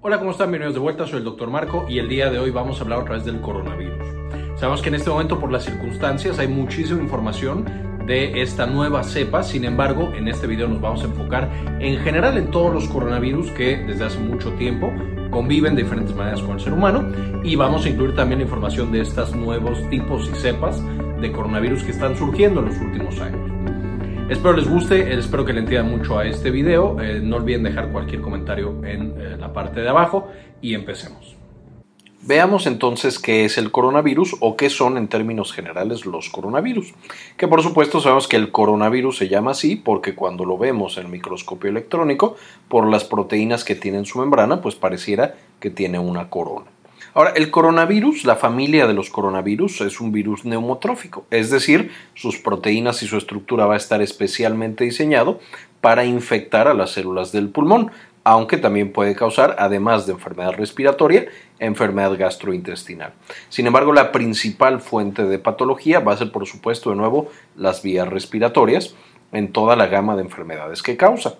Hola, ¿cómo están? Bienvenidos de vuelta, soy el Dr. Marco y el día de hoy vamos a hablar otra vez del coronavirus. Sabemos que en este momento por las circunstancias hay muchísima información de esta nueva cepa, sin embargo en este video nos vamos a enfocar en general en todos los coronavirus que desde hace mucho tiempo conviven de diferentes maneras con el ser humano y vamos a incluir también la información de estos nuevos tipos y cepas de coronavirus que están surgiendo en los últimos años. Espero les guste, espero que le entiendan mucho a este video. Eh, no olviden dejar cualquier comentario en eh, la parte de abajo y empecemos. Veamos entonces qué es el coronavirus o qué son en términos generales los coronavirus. Que por supuesto sabemos que el coronavirus se llama así porque cuando lo vemos en el microscopio electrónico, por las proteínas que tiene en su membrana, pues pareciera que tiene una corona. Ahora, el coronavirus, la familia de los coronavirus, es un virus neumotrófico, es decir, sus proteínas y su estructura va a estar especialmente diseñado para infectar a las células del pulmón, aunque también puede causar, además de enfermedad respiratoria, enfermedad gastrointestinal. Sin embargo, la principal fuente de patología va a ser, por supuesto, de nuevo, las vías respiratorias en toda la gama de enfermedades que causa.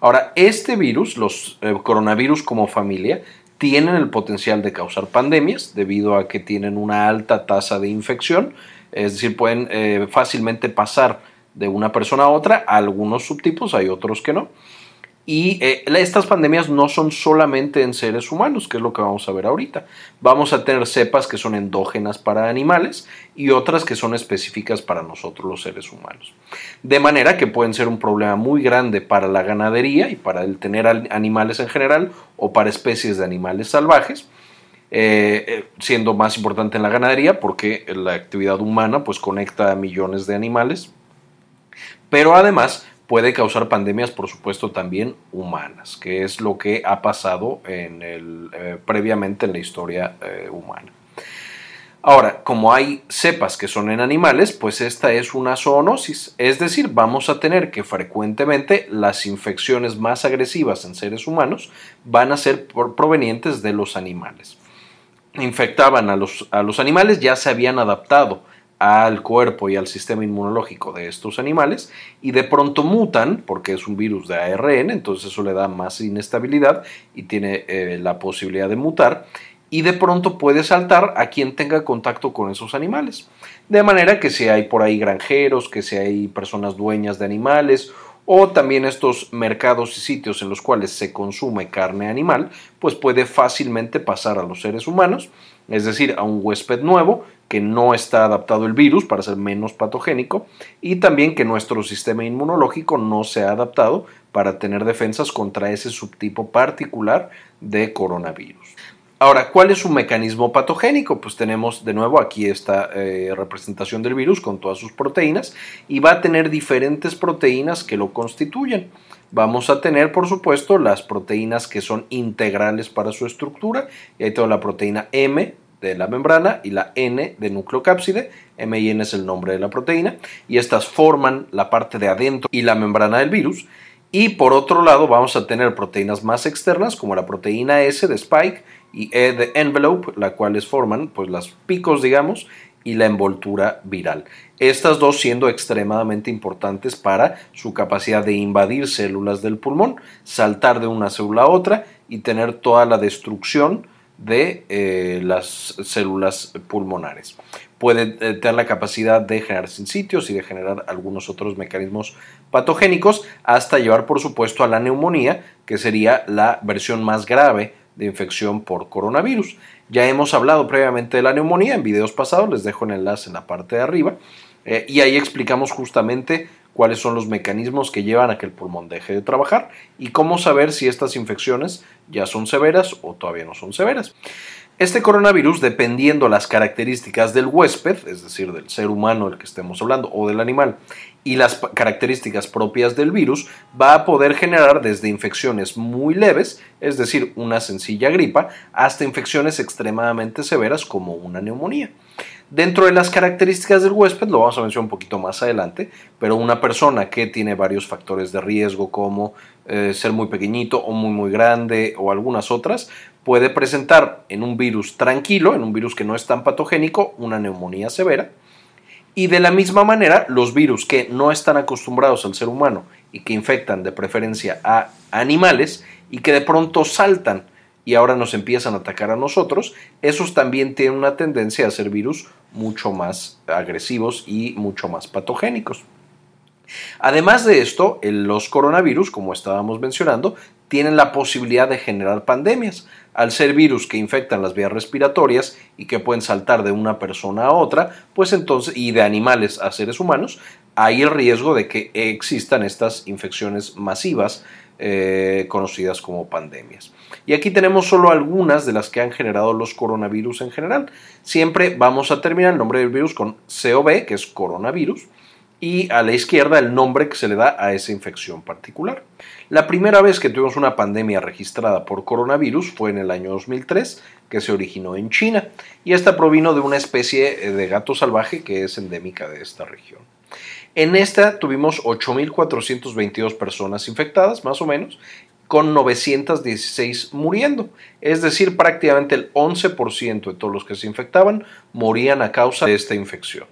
Ahora, este virus, los eh, coronavirus como familia, tienen el potencial de causar pandemias debido a que tienen una alta tasa de infección, es decir, pueden eh, fácilmente pasar de una persona a otra, algunos subtipos, hay otros que no. Y eh, estas pandemias no son solamente en seres humanos, que es lo que vamos a ver ahorita. Vamos a tener cepas que son endógenas para animales y otras que son específicas para nosotros los seres humanos. De manera que pueden ser un problema muy grande para la ganadería y para el tener animales en general o para especies de animales salvajes. Eh, eh, siendo más importante en la ganadería porque la actividad humana pues conecta a millones de animales pero además puede causar pandemias, por supuesto, también humanas, que es lo que ha pasado eh, previamente en la historia eh, humana. Ahora, como hay cepas que son en animales, pues esta es una zoonosis, es decir, vamos a tener que frecuentemente las infecciones más agresivas en seres humanos van a ser provenientes de los animales. Infectaban a los animales, ya se habían adaptado al cuerpo y al sistema inmunológico de estos animales y de pronto mutan porque es un virus de ARN, entonces eso le da más inestabilidad y tiene eh, la posibilidad de mutar y de pronto puede saltar a quien tenga contacto con esos animales. De manera que si hay por ahí granjeros, que si hay personas dueñas de animales o también estos mercados y sitios en los cuales se consume carne animal, pues puede fácilmente pasar a los seres humanos, es decir, a un huésped nuevo que no está adaptado el virus para ser menos patogénico y también que nuestro sistema inmunológico no se ha adaptado para tener defensas contra ese subtipo particular de coronavirus. Ahora, ¿cuál es su mecanismo patogénico? Pues tenemos de nuevo aquí esta eh, representación del virus con todas sus proteínas y va a tener diferentes proteínas que lo constituyen. Vamos a tener, por supuesto, las proteínas que son integrales para su estructura y ahí tengo la proteína M, de la membrana y la N de nucleocápside, M y N es el nombre de la proteína, y estas forman la parte de adentro y la membrana del virus. Y por otro lado vamos a tener proteínas más externas como la proteína S de spike y E de envelope, las cuales forman pues las picos digamos y la envoltura viral. Estas dos siendo extremadamente importantes para su capacidad de invadir células del pulmón, saltar de una célula a otra y tener toda la destrucción de eh, las células pulmonares. Puede eh, tener la capacidad de generar sitios y de generar algunos otros mecanismos patogénicos hasta llevar por supuesto a la neumonía, que sería la versión más grave de infección por coronavirus. Ya hemos hablado previamente de la neumonía en videos pasados, les dejo el enlace en la parte de arriba, eh, y ahí explicamos justamente cuáles son los mecanismos que llevan a que el pulmón deje de trabajar y cómo saber si estas infecciones ya son severas o todavía no son severas. Este coronavirus, dependiendo las características del huésped, es decir, del ser humano del que estemos hablando o del animal, y las características propias del virus, va a poder generar desde infecciones muy leves, es decir, una sencilla gripa, hasta infecciones extremadamente severas como una neumonía. Dentro de las características del huésped, lo vamos a mencionar un poquito más adelante, pero una persona que tiene varios factores de riesgo como eh, ser muy pequeñito o muy muy grande o algunas otras, puede presentar en un virus tranquilo, en un virus que no es tan patogénico, una neumonía severa. Y de la misma manera, los virus que no están acostumbrados al ser humano y que infectan de preferencia a animales y que de pronto saltan y ahora nos empiezan a atacar a nosotros, esos también tienen una tendencia a ser virus mucho más agresivos y mucho más patogénicos. Además de esto, los coronavirus, como estábamos mencionando, tienen la posibilidad de generar pandemias. Al ser virus que infectan las vías respiratorias y que pueden saltar de una persona a otra, pues entonces, y de animales a seres humanos, hay el riesgo de que existan estas infecciones masivas eh, conocidas como pandemias. Y aquí tenemos solo algunas de las que han generado los coronavirus en general. Siempre vamos a terminar el nombre del virus con COV, que es coronavirus, y a la izquierda el nombre que se le da a esa infección particular. La primera vez que tuvimos una pandemia registrada por coronavirus fue en el año 2003, que se originó en China, y esta provino de una especie de gato salvaje que es endémica de esta región. En esta tuvimos 8.422 personas infectadas, más o menos, con 916 muriendo. Es decir, prácticamente el 11% de todos los que se infectaban morían a causa de esta infección.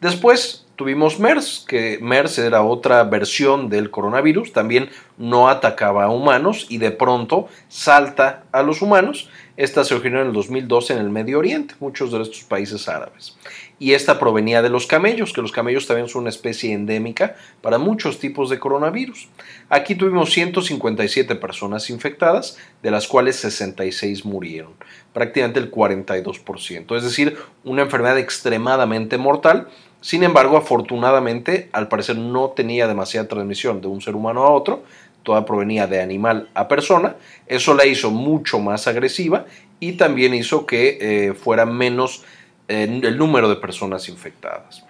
Después tuvimos MERS, que MERS era otra versión del coronavirus, también no atacaba a humanos y de pronto salta a los humanos. Esta se originó en el 2012 en el Medio Oriente, muchos de estos países árabes. Y esta provenía de los camellos, que los camellos también son una especie endémica para muchos tipos de coronavirus. Aquí tuvimos 157 personas infectadas, de las cuales 66 murieron, prácticamente el 42%, es decir, una enfermedad extremadamente mortal sin embargo, afortunadamente, al parecer no tenía demasiada transmisión de un ser humano a otro, toda provenía de animal a persona, eso la hizo mucho más agresiva y también hizo que eh, fuera menos eh, el número de personas infectadas.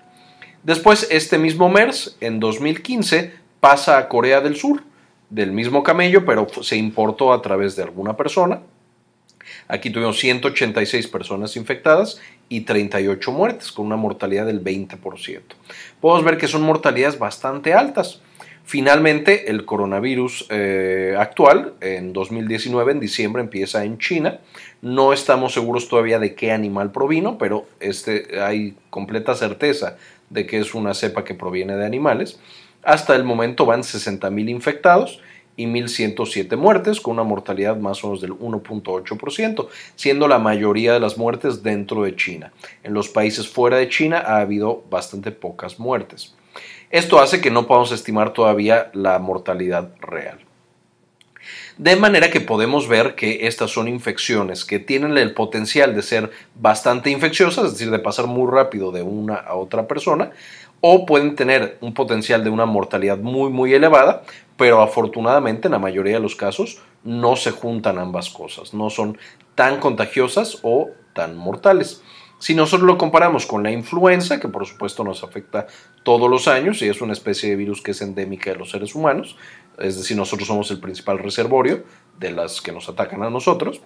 Después, este mismo MERS, en 2015, pasa a Corea del Sur, del mismo camello, pero se importó a través de alguna persona, Aquí tuvimos 186 personas infectadas y 38 muertes, con una mortalidad del 20%. Podemos ver que son mortalidades bastante altas. Finalmente, el coronavirus eh, actual, en 2019, en diciembre, empieza en China. No estamos seguros todavía de qué animal provino, pero este, hay completa certeza de que es una cepa que proviene de animales. Hasta el momento van 60.000 infectados y 1.107 muertes, con una mortalidad más o menos del 1.8%, siendo la mayoría de las muertes dentro de China. En los países fuera de China ha habido bastante pocas muertes. Esto hace que no podamos estimar todavía la mortalidad real. De manera que podemos ver que estas son infecciones que tienen el potencial de ser bastante infecciosas, es decir, de pasar muy rápido de una a otra persona, o pueden tener un potencial de una mortalidad muy muy elevada, pero afortunadamente en la mayoría de los casos no se juntan ambas cosas, no son tan contagiosas o tan mortales. Si nosotros lo comparamos con la influenza, que por supuesto nos afecta todos los años y es una especie de virus que es endémica de los seres humanos, es decir, nosotros somos el principal reservorio de las que nos atacan a nosotros,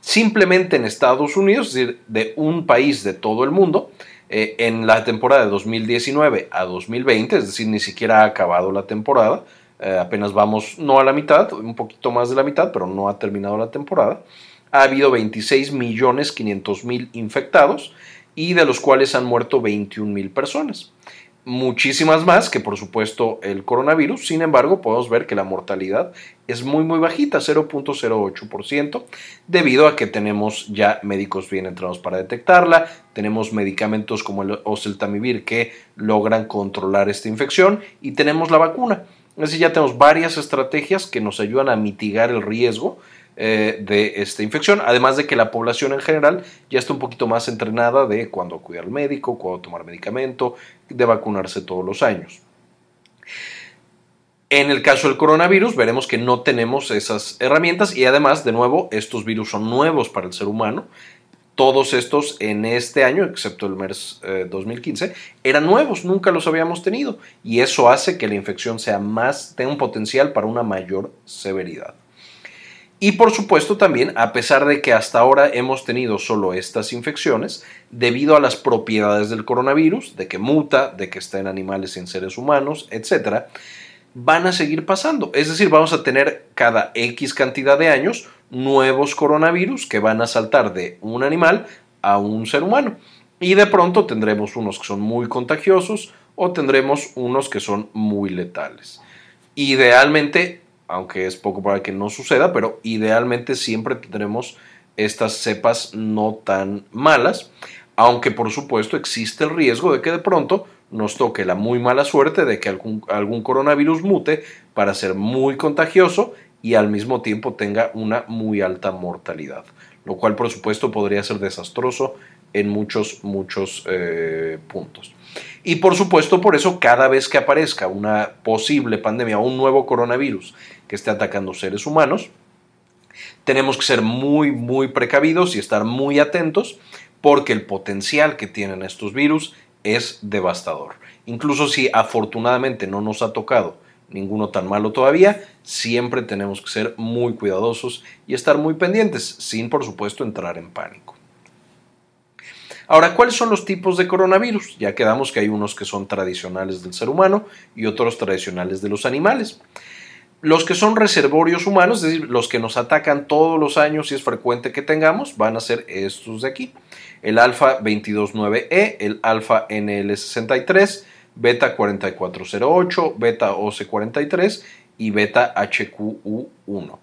simplemente en Estados Unidos, es decir, de un país de todo el mundo, eh, en la temporada de 2019 a 2020, es decir, ni siquiera ha acabado la temporada, eh, apenas vamos no a la mitad, un poquito más de la mitad, pero no ha terminado la temporada. Ha habido 26 millones 500 mil infectados y de los cuales han muerto 21 mil personas muchísimas más que por supuesto el coronavirus. Sin embargo, podemos ver que la mortalidad es muy muy bajita, 0.08%, debido a que tenemos ya médicos bien entrenados para detectarla, tenemos medicamentos como el oseltamivir que logran controlar esta infección y tenemos la vacuna. Así ya tenemos varias estrategias que nos ayudan a mitigar el riesgo eh, de esta infección, además de que la población en general ya está un poquito más entrenada de cuándo cuidar al médico, cuándo tomar medicamento, de vacunarse todos los años. En el caso del coronavirus veremos que no tenemos esas herramientas y además, de nuevo, estos virus son nuevos para el ser humano. Todos estos en este año, excepto el MERS 2015, eh, eran nuevos, nunca los habíamos tenido y eso hace que la infección sea más, tenga un potencial para una mayor severidad. Y por supuesto también, a pesar de que hasta ahora hemos tenido solo estas infecciones, debido a las propiedades del coronavirus, de que muta, de que está en animales y en seres humanos, etc., van a seguir pasando. Es decir, vamos a tener cada X cantidad de años nuevos coronavirus que van a saltar de un animal a un ser humano. Y de pronto tendremos unos que son muy contagiosos o tendremos unos que son muy letales. Idealmente aunque es poco para que no suceda, pero idealmente siempre tendremos estas cepas no tan malas, aunque por supuesto existe el riesgo de que de pronto nos toque la muy mala suerte de que algún, algún coronavirus mute para ser muy contagioso y al mismo tiempo tenga una muy alta mortalidad, lo cual por supuesto podría ser desastroso en muchos, muchos eh, puntos. Y por supuesto, por eso cada vez que aparezca una posible pandemia o un nuevo coronavirus que esté atacando seres humanos, tenemos que ser muy, muy precavidos y estar muy atentos porque el potencial que tienen estos virus es devastador. Incluso si afortunadamente no nos ha tocado ninguno tan malo todavía, siempre tenemos que ser muy cuidadosos y estar muy pendientes, sin por supuesto entrar en pánico. Ahora, ¿cuáles son los tipos de coronavirus? Ya quedamos que hay unos que son tradicionales del ser humano y otros tradicionales de los animales. Los que son reservorios humanos, es decir, los que nos atacan todos los años y es frecuente que tengamos, van a ser estos de aquí. El alfa 229E, el alfa NL63, beta 4408, beta OC43 y beta HQU1.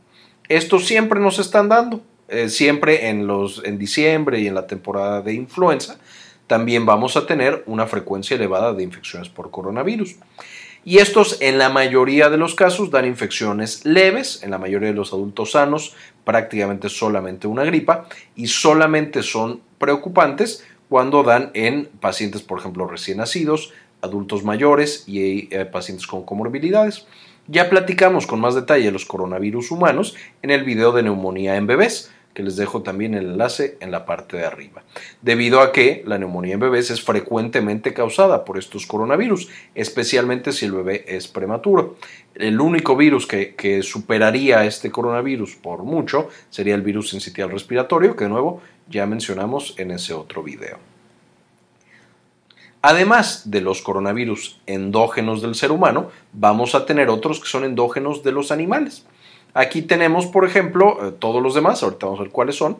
Estos siempre nos están dando, eh, siempre en, los, en diciembre y en la temporada de influenza, también vamos a tener una frecuencia elevada de infecciones por coronavirus. Y estos en la mayoría de los casos dan infecciones leves, en la mayoría de los adultos sanos prácticamente solamente una gripa y solamente son preocupantes cuando dan en pacientes, por ejemplo, recién nacidos, adultos mayores y eh, pacientes con comorbilidades. Ya platicamos con más detalle los coronavirus humanos en el video de neumonía en bebés, que les dejo también el enlace en la parte de arriba. Debido a que la neumonía en bebés es frecuentemente causada por estos coronavirus, especialmente si el bebé es prematuro. El único virus que, superaría este coronavirus por mucho sería el virus sensitivo respiratorio, que de nuevo ya mencionamos en ese otro video. Además de los coronavirus endógenos del ser humano, vamos a tener otros que son endógenos de los animales. Aquí tenemos, por ejemplo, eh, todos los demás, ahorita vamos a ver cuáles son,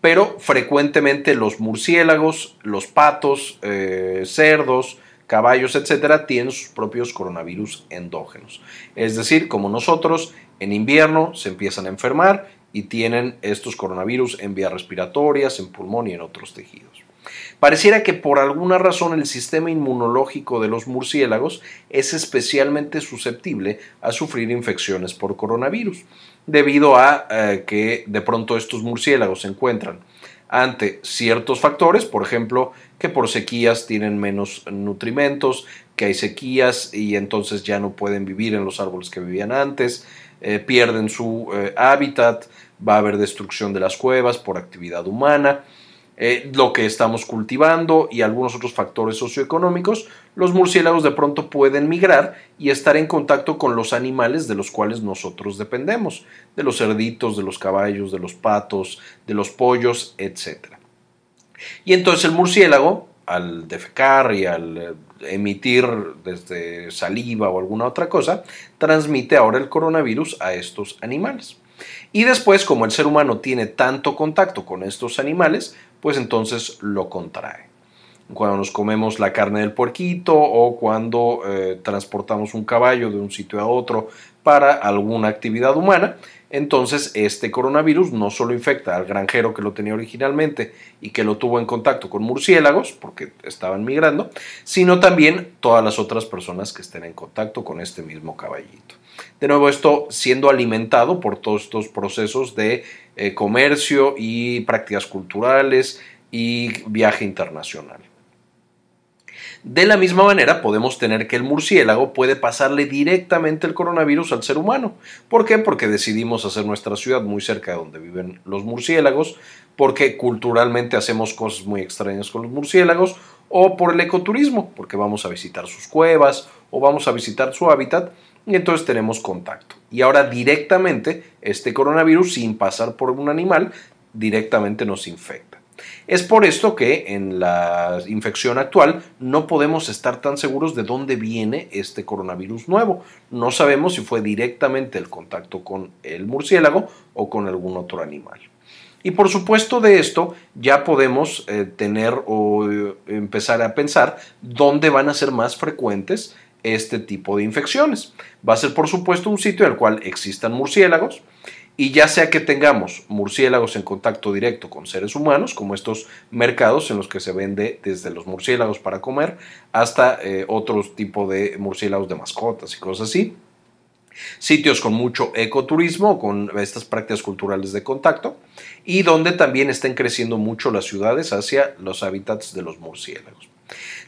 pero frecuentemente los murciélagos, los patos, eh, cerdos, caballos, etcétera, tienen sus propios coronavirus endógenos. Es decir, como nosotros, en invierno se empiezan a enfermar y tienen estos coronavirus en vías respiratorias, en pulmón y en otros tejidos. Pareciera que por alguna razón el sistema inmunológico de los murciélagos es especialmente susceptible a sufrir infecciones por coronavirus, debido a eh, que de pronto estos murciélagos se encuentran ante ciertos factores, por ejemplo, que por sequías tienen menos nutrimentos, que hay sequías y entonces ya no pueden vivir en los árboles que vivían antes, eh, pierden su eh, hábitat, va a haber destrucción de las cuevas por actividad humana, eh, lo que estamos cultivando y algunos otros factores socioeconómicos, los murciélagos de pronto pueden migrar y estar en contacto con los animales de los cuales nosotros dependemos, de los cerditos, de los caballos, de los patos, de los pollos, etc. Y entonces el murciélago, al defecar y al eh, emitir desde saliva o alguna otra cosa, transmite ahora el coronavirus a estos animales. Y después, como el ser humano tiene tanto contacto con estos animales, pues entonces lo contrae. Cuando nos comemos la carne del puerquito o cuando eh, transportamos un caballo de un sitio a otro para alguna actividad humana, entonces este coronavirus no solo infecta al granjero que lo tenía originalmente y que lo tuvo en contacto con murciélagos, porque estaban migrando, sino también todas las otras personas que estén en contacto con este mismo caballito. De nuevo, esto siendo alimentado por todos estos procesos de eh, comercio y prácticas culturales y viaje internacional. De la misma manera, podemos tener que el murciélago puede pasarle directamente el coronavirus al ser humano. ¿Por qué? Porque decidimos hacer nuestra ciudad muy cerca de donde viven los murciélagos, porque culturalmente hacemos cosas muy extrañas con los murciélagos, o por el ecoturismo, porque vamos a visitar sus cuevas o vamos a visitar su hábitat y entonces tenemos contacto. Y ahora directamente este coronavirus, sin pasar por un animal, directamente nos infecta. Es por esto que en la infección actual no podemos estar tan seguros de dónde viene este coronavirus nuevo. No sabemos si fue directamente el contacto con el murciélago o con algún otro animal. Y por supuesto de esto ya podemos eh, tener o eh, empezar a pensar dónde van a ser más frecuentes este tipo de infecciones. Va a ser por supuesto un sitio en el cual existan murciélagos y ya sea que tengamos murciélagos en contacto directo con seres humanos, como estos mercados en los que se vende desde los murciélagos para comer hasta eh, otros tipo de murciélagos de mascotas y cosas así. Sitios con mucho ecoturismo, con estas prácticas culturales de contacto, y donde también estén creciendo mucho las ciudades hacia los hábitats de los murciélagos.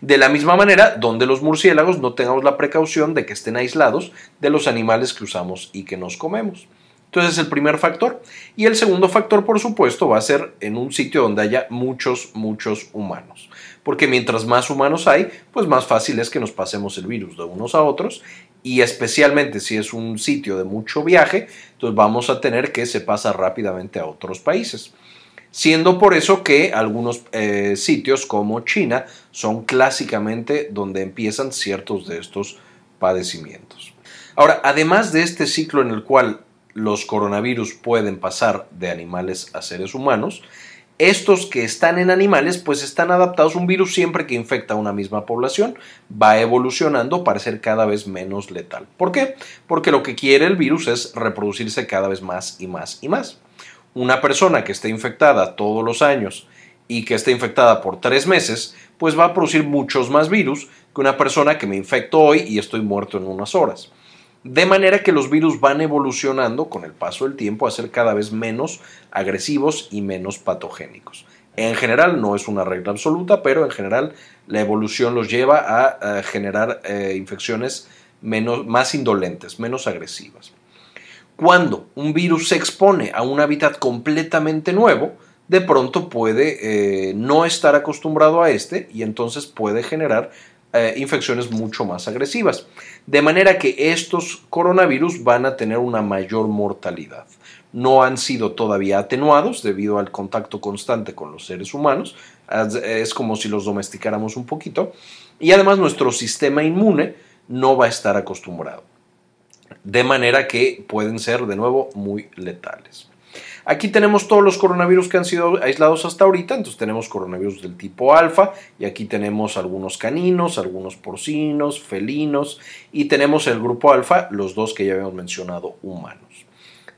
De la misma manera, donde los murciélagos no tengamos la precaución de que estén aislados de los animales que usamos y que nos comemos. Entonces es el primer factor. Y el segundo factor, por supuesto, va a ser en un sitio donde haya muchos, muchos humanos. Porque mientras más humanos hay, pues más fácil es que nos pasemos el virus de unos a otros. Y especialmente si es un sitio de mucho viaje, entonces vamos a tener que se pasa rápidamente a otros países siendo por eso que algunos eh, sitios como China son clásicamente donde empiezan ciertos de estos padecimientos. Ahora, además de este ciclo en el cual los coronavirus pueden pasar de animales a seres humanos, estos que están en animales pues están adaptados, un virus siempre que infecta a una misma población va evolucionando para ser cada vez menos letal. ¿Por qué? Porque lo que quiere el virus es reproducirse cada vez más y más y más una persona que esté infectada todos los años y que esté infectada por tres meses, pues va a producir muchos más virus que una persona que me infecto hoy y estoy muerto en unas horas. De manera que los virus van evolucionando con el paso del tiempo a ser cada vez menos agresivos y menos patogénicos. En general no es una regla absoluta, pero en general la evolución los lleva a, generar eh, infecciones menos, más indolentes, menos agresivas. Cuando un virus se expone a un hábitat completamente nuevo, de pronto puede eh, no estar acostumbrado a este y entonces puede generar eh, infecciones mucho más agresivas. De manera que estos coronavirus van a tener una mayor mortalidad. No han sido todavía atenuados debido al contacto constante con los seres humanos. Es como si los domesticáramos un poquito. Y además nuestro sistema inmune no va a estar acostumbrado de manera que pueden ser de nuevo muy letales. Aquí tenemos todos los coronavirus que han sido aislados hasta ahorita, entonces tenemos coronavirus del tipo alfa y aquí tenemos algunos caninos, algunos porcinos, felinos y tenemos el grupo alfa, los dos que ya habíamos mencionado, humanos.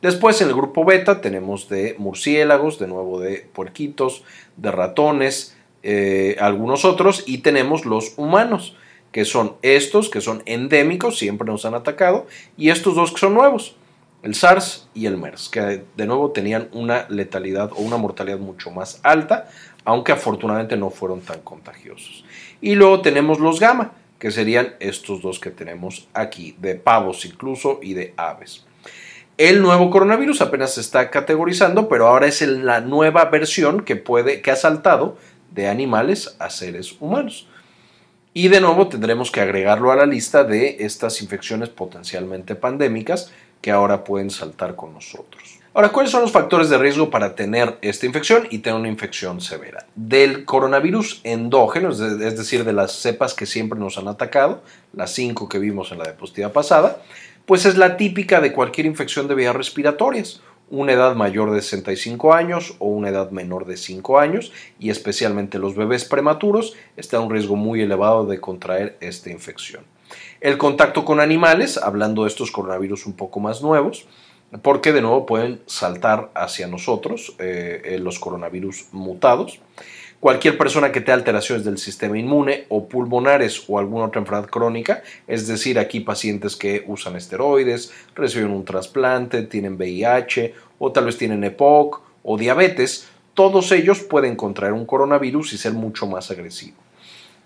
Después en el grupo beta tenemos de murciélagos, de nuevo de puerquitos, de ratones, eh, algunos otros y tenemos los humanos que son estos, que son endémicos, siempre nos han atacado, y estos dos que son nuevos, el SARS y el MERS, que de nuevo tenían una letalidad o una mortalidad mucho más alta, aunque afortunadamente no fueron tan contagiosos. Y luego tenemos los gamma, que serían estos dos que tenemos aquí, de pavos incluso y de aves. El nuevo coronavirus apenas se está categorizando, pero ahora es la nueva versión que puede que ha saltado de animales a seres humanos. Y de nuevo tendremos que agregarlo a la lista de estas infecciones potencialmente pandémicas que ahora pueden saltar con nosotros. Ahora, ¿cuáles son los factores de riesgo para tener esta infección y tener una infección severa? Del coronavirus endógeno, es decir, de las cepas que siempre nos han atacado, las cinco que vimos en la diapositiva pasada, pues es la típica de cualquier infección de vías respiratorias una edad mayor de 65 años o una edad menor de 5 años y especialmente los bebés prematuros están en un riesgo muy elevado de contraer esta infección. El contacto con animales, hablando de estos coronavirus un poco más nuevos, porque de nuevo pueden saltar hacia nosotros eh, eh, los coronavirus mutados. Cualquier persona que tenga alteraciones del sistema inmune o pulmonares o alguna otra enfermedad crónica, es decir, aquí pacientes que usan esteroides, reciben un trasplante, tienen VIH o tal vez tienen EPOC o diabetes, todos ellos pueden contraer un coronavirus y ser mucho más agresivo.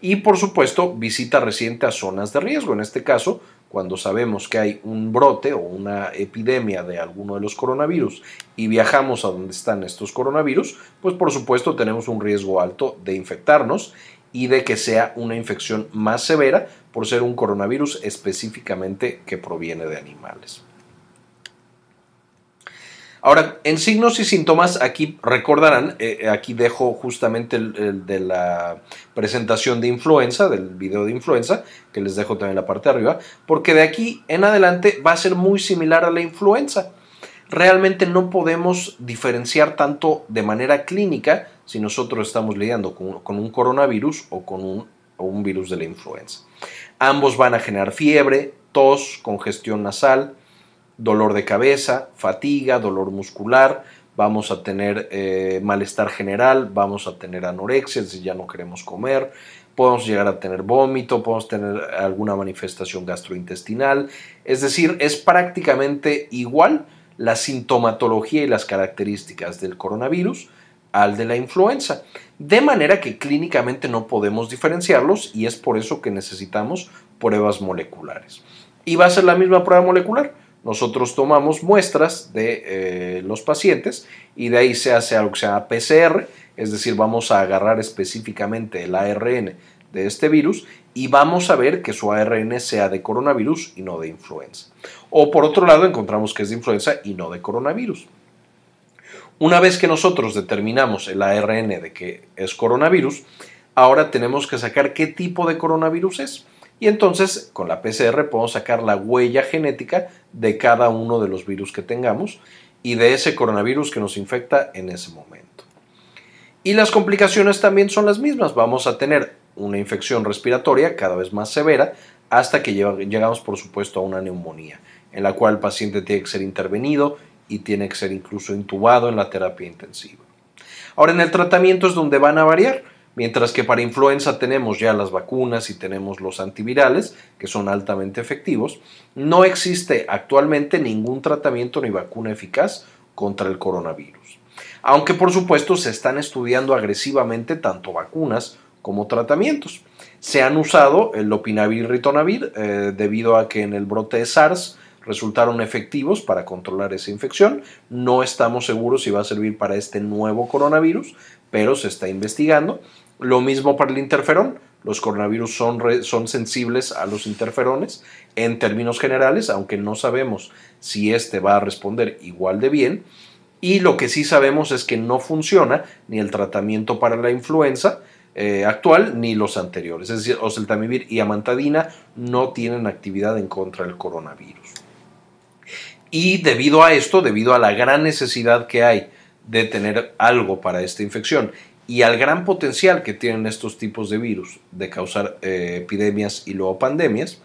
Y por supuesto, visita reciente a zonas de riesgo, en este caso cuando sabemos que hay un brote o una epidemia de alguno de los coronavirus y viajamos a donde están estos coronavirus, pues por supuesto tenemos un riesgo alto de infectarnos y de que sea una infección más severa por ser un coronavirus específicamente que proviene de animales. Ahora, en signos y síntomas, aquí recordarán, eh, aquí dejo justamente el, de la presentación de influenza, del video de influenza, que les dejo también en la parte de arriba, porque de aquí en adelante va a ser muy similar a la influenza. Realmente no podemos diferenciar tanto de manera clínica si nosotros estamos lidiando con, un coronavirus o con un, un virus de la influenza. Ambos van a generar fiebre, tos, congestión nasal, dolor de cabeza, fatiga, dolor muscular, vamos a tener eh, malestar general, vamos a tener anorexia, si ya no queremos comer, podemos llegar a tener vómito, podemos tener alguna manifestación gastrointestinal, es decir, es prácticamente igual la sintomatología y las características del coronavirus al de la influenza, de manera que clínicamente no podemos diferenciarlos y es por eso que necesitamos pruebas moleculares. Y va a ser la misma prueba molecular nosotros tomamos muestras de eh, los pacientes y de ahí se hace algo que se llama PCR, es decir, vamos a agarrar específicamente el ARN de este virus y vamos a ver que su ARN sea de coronavirus y no de influenza. O por otro lado, encontramos que es de influenza y no de coronavirus. Una vez que nosotros determinamos el ARN de que es coronavirus, ahora tenemos que sacar qué tipo de coronavirus es. Y entonces con la PCR podemos sacar la huella genética de cada uno de los virus que tengamos y de ese coronavirus que nos infecta en ese momento. Y las complicaciones también son las mismas. Vamos a tener una infección respiratoria cada vez más severa hasta que llegamos por supuesto a una neumonía, en la cual el paciente tiene que ser intervenido y tiene que ser incluso intubado en la terapia intensiva. Ahora en el tratamiento es donde van a variar Mientras que para influenza tenemos ya las vacunas y tenemos los antivirales, que son altamente efectivos, no existe actualmente ningún tratamiento ni vacuna eficaz contra el coronavirus. Aunque por supuesto se están estudiando agresivamente tanto vacunas como tratamientos. Se han usado el lopinavir ritonavir eh, debido a que en el brote de SARS resultaron efectivos para controlar esa infección. No estamos seguros si va a servir para este nuevo coronavirus, pero se está investigando. Lo mismo para el interferón. Los coronavirus son, son sensibles a los interferones en términos generales, aunque no sabemos si este va a responder igual de bien. Y lo que sí sabemos es que no funciona ni el tratamiento para la influenza eh, actual ni los anteriores. Es decir, oseltamivir y amantadina no tienen actividad en contra del coronavirus. Y debido a esto, debido a la gran necesidad que hay de tener algo para esta infección y al gran potencial que tienen estos tipos de virus de causar eh, epidemias y luego pandemias,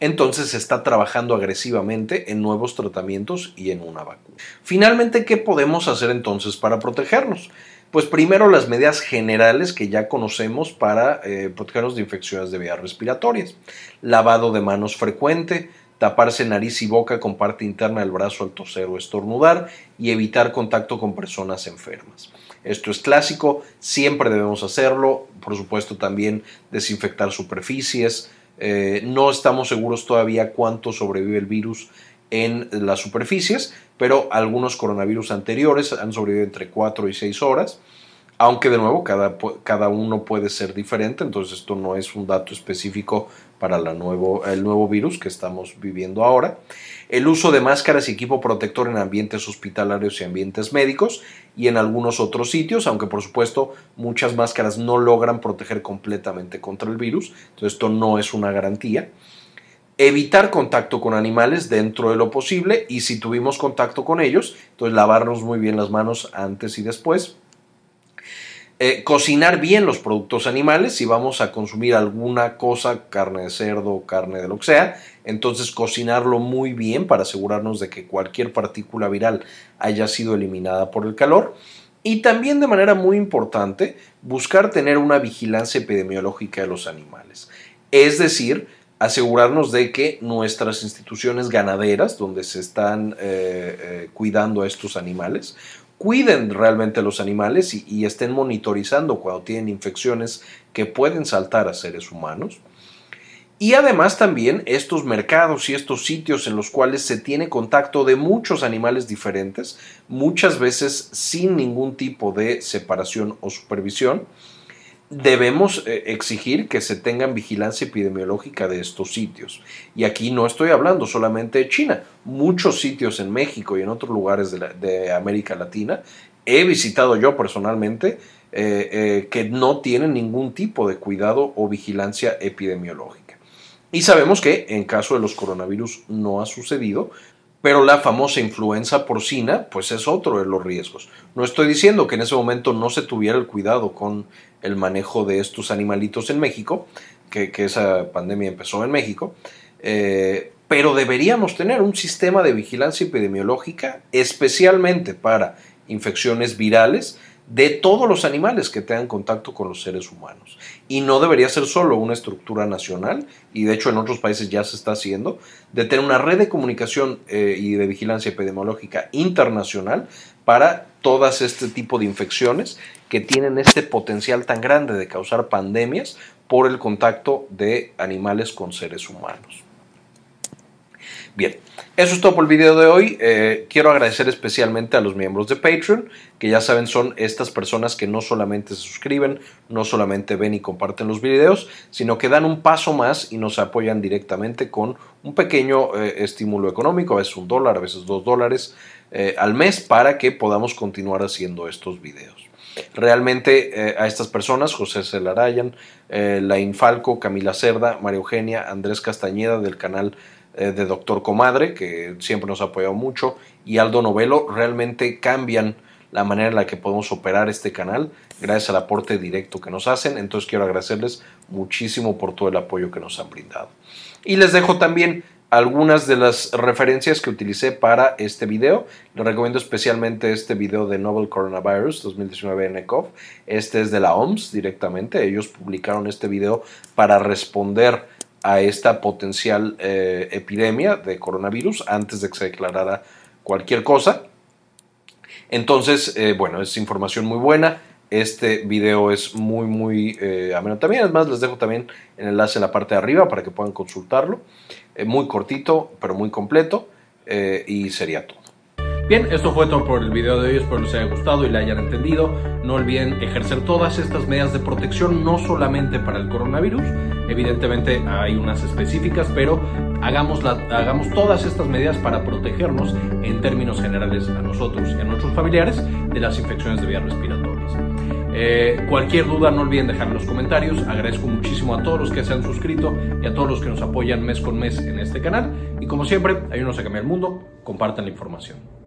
entonces se está trabajando agresivamente en nuevos tratamientos y en una vacuna. Finalmente, ¿qué podemos hacer entonces para protegernos? Pues primero las medidas generales que ya conocemos para eh, protegernos de infecciones de vías respiratorias. Lavado de manos frecuente, taparse nariz y boca con parte interna del brazo al toser o estornudar y evitar contacto con personas enfermas. Esto es clásico, siempre debemos hacerlo, por supuesto también desinfectar superficies. Eh, no estamos seguros todavía cuánto sobrevive el virus en las superficies, pero algunos coronavirus anteriores han sobrevivido entre 4 y 6 horas aunque de nuevo cada, cada, uno puede ser diferente, entonces esto no es un dato específico para el nuevo virus que estamos viviendo ahora. El uso de máscaras y equipo protector en ambientes hospitalarios y ambientes médicos y en algunos otros sitios, aunque por supuesto muchas máscaras no logran proteger completamente contra el virus, entonces esto no es una garantía. Evitar contacto con animales dentro de lo posible y si tuvimos contacto con ellos, entonces lavarnos muy bien las manos antes y después eh, cocinar bien los productos animales, si vamos a consumir alguna cosa, carne de cerdo, carne de lo que sea, entonces cocinarlo muy bien para asegurarnos de que cualquier partícula viral haya sido eliminada por el calor. Y también de manera muy importante, buscar tener una vigilancia epidemiológica de los animales. Es decir, asegurarnos de que nuestras instituciones ganaderas, donde se están eh, eh, cuidando a estos animales, cuiden realmente los animales y, estén monitorizando cuando tienen infecciones que pueden saltar a seres humanos. Y además también estos mercados y estos sitios en los cuales se tiene contacto de muchos animales diferentes, muchas veces sin ningún tipo de separación o supervisión, debemos eh, exigir que se tengan vigilancia epidemiológica de estos sitios. Y aquí no estoy hablando solamente de China, muchos sitios en México y en otros lugares de, América Latina he visitado yo personalmente eh, eh, que no tienen ningún tipo de cuidado o vigilancia epidemiológica. Y sabemos que en caso de los coronavirus no ha sucedido, pero la famosa influenza porcina, pues es otro de los riesgos. No estoy diciendo que en ese momento no se tuviera el cuidado con el manejo de estos animalitos en México, que, esa pandemia empezó en México, eh, pero deberíamos tener un sistema de vigilancia epidemiológica especialmente para infecciones virales de todos los animales que tengan contacto con los seres humanos. Y no debería ser solo una estructura nacional, y de hecho en otros países ya se está haciendo, de tener una red de comunicación eh, y de vigilancia epidemiológica internacional para todas este tipo de infecciones que tienen este potencial tan grande de causar pandemias por el contacto de animales con seres humanos. Bien, eso es todo por el video de hoy. Eh, quiero agradecer especialmente a los miembros de Patreon, que ya saben son estas personas que no solamente se suscriben, no solamente ven y comparten los videos, sino que dan un paso más y nos apoyan directamente con un pequeño eh, estímulo económico, a veces un dólar, a veces dos dólares eh, al mes, para que podamos continuar haciendo estos videos. Realmente a estas personas, José Celarayan, Lain Falco, Camila Cerda, María Eugenia, Andrés Castañeda del canal eh, de Doctor Comadre, que siempre nos ha apoyado mucho, y Aldo Novelo, realmente cambian la manera en la que podemos operar este canal gracias al aporte directo que nos hacen. Entonces quiero agradecerles muchísimo por todo el apoyo que nos han brindado. Y les dejo también algunas de las referencias que utilicé para este video. Les recomiendo especialmente este video de Novel Coronavirus 2019 en ECOV. Este es de la OMS directamente. Ellos publicaron este video para responder a esta potencial eh, epidemia de coronavirus antes de que se declarara cualquier cosa. Entonces, eh, bueno, es información muy buena. Este video es muy, muy eh, ameno también. Además, les dejo también el enlace en la parte de arriba para que puedan consultarlo. muy cortito, pero muy completo. y sería todo. Bien, esto fue todo por el video de hoy, espero les haya gustado y le hayan entendido. No olviden ejercer todas estas medidas de protección, no solamente para el coronavirus, evidentemente hay unas específicas, pero hagamos, hagamos todas estas medidas para protegernos en términos generales a nosotros y a nuestros familiares de las infecciones de vías respiratorias. Eh, cualquier duda no olviden dejar en los comentarios. Agradezco muchísimo a todos los que se han suscrito y a todos los que nos apoyan mes con mes en este canal. Y como siempre, ayúdenos a cambiar el mundo, compartan la información.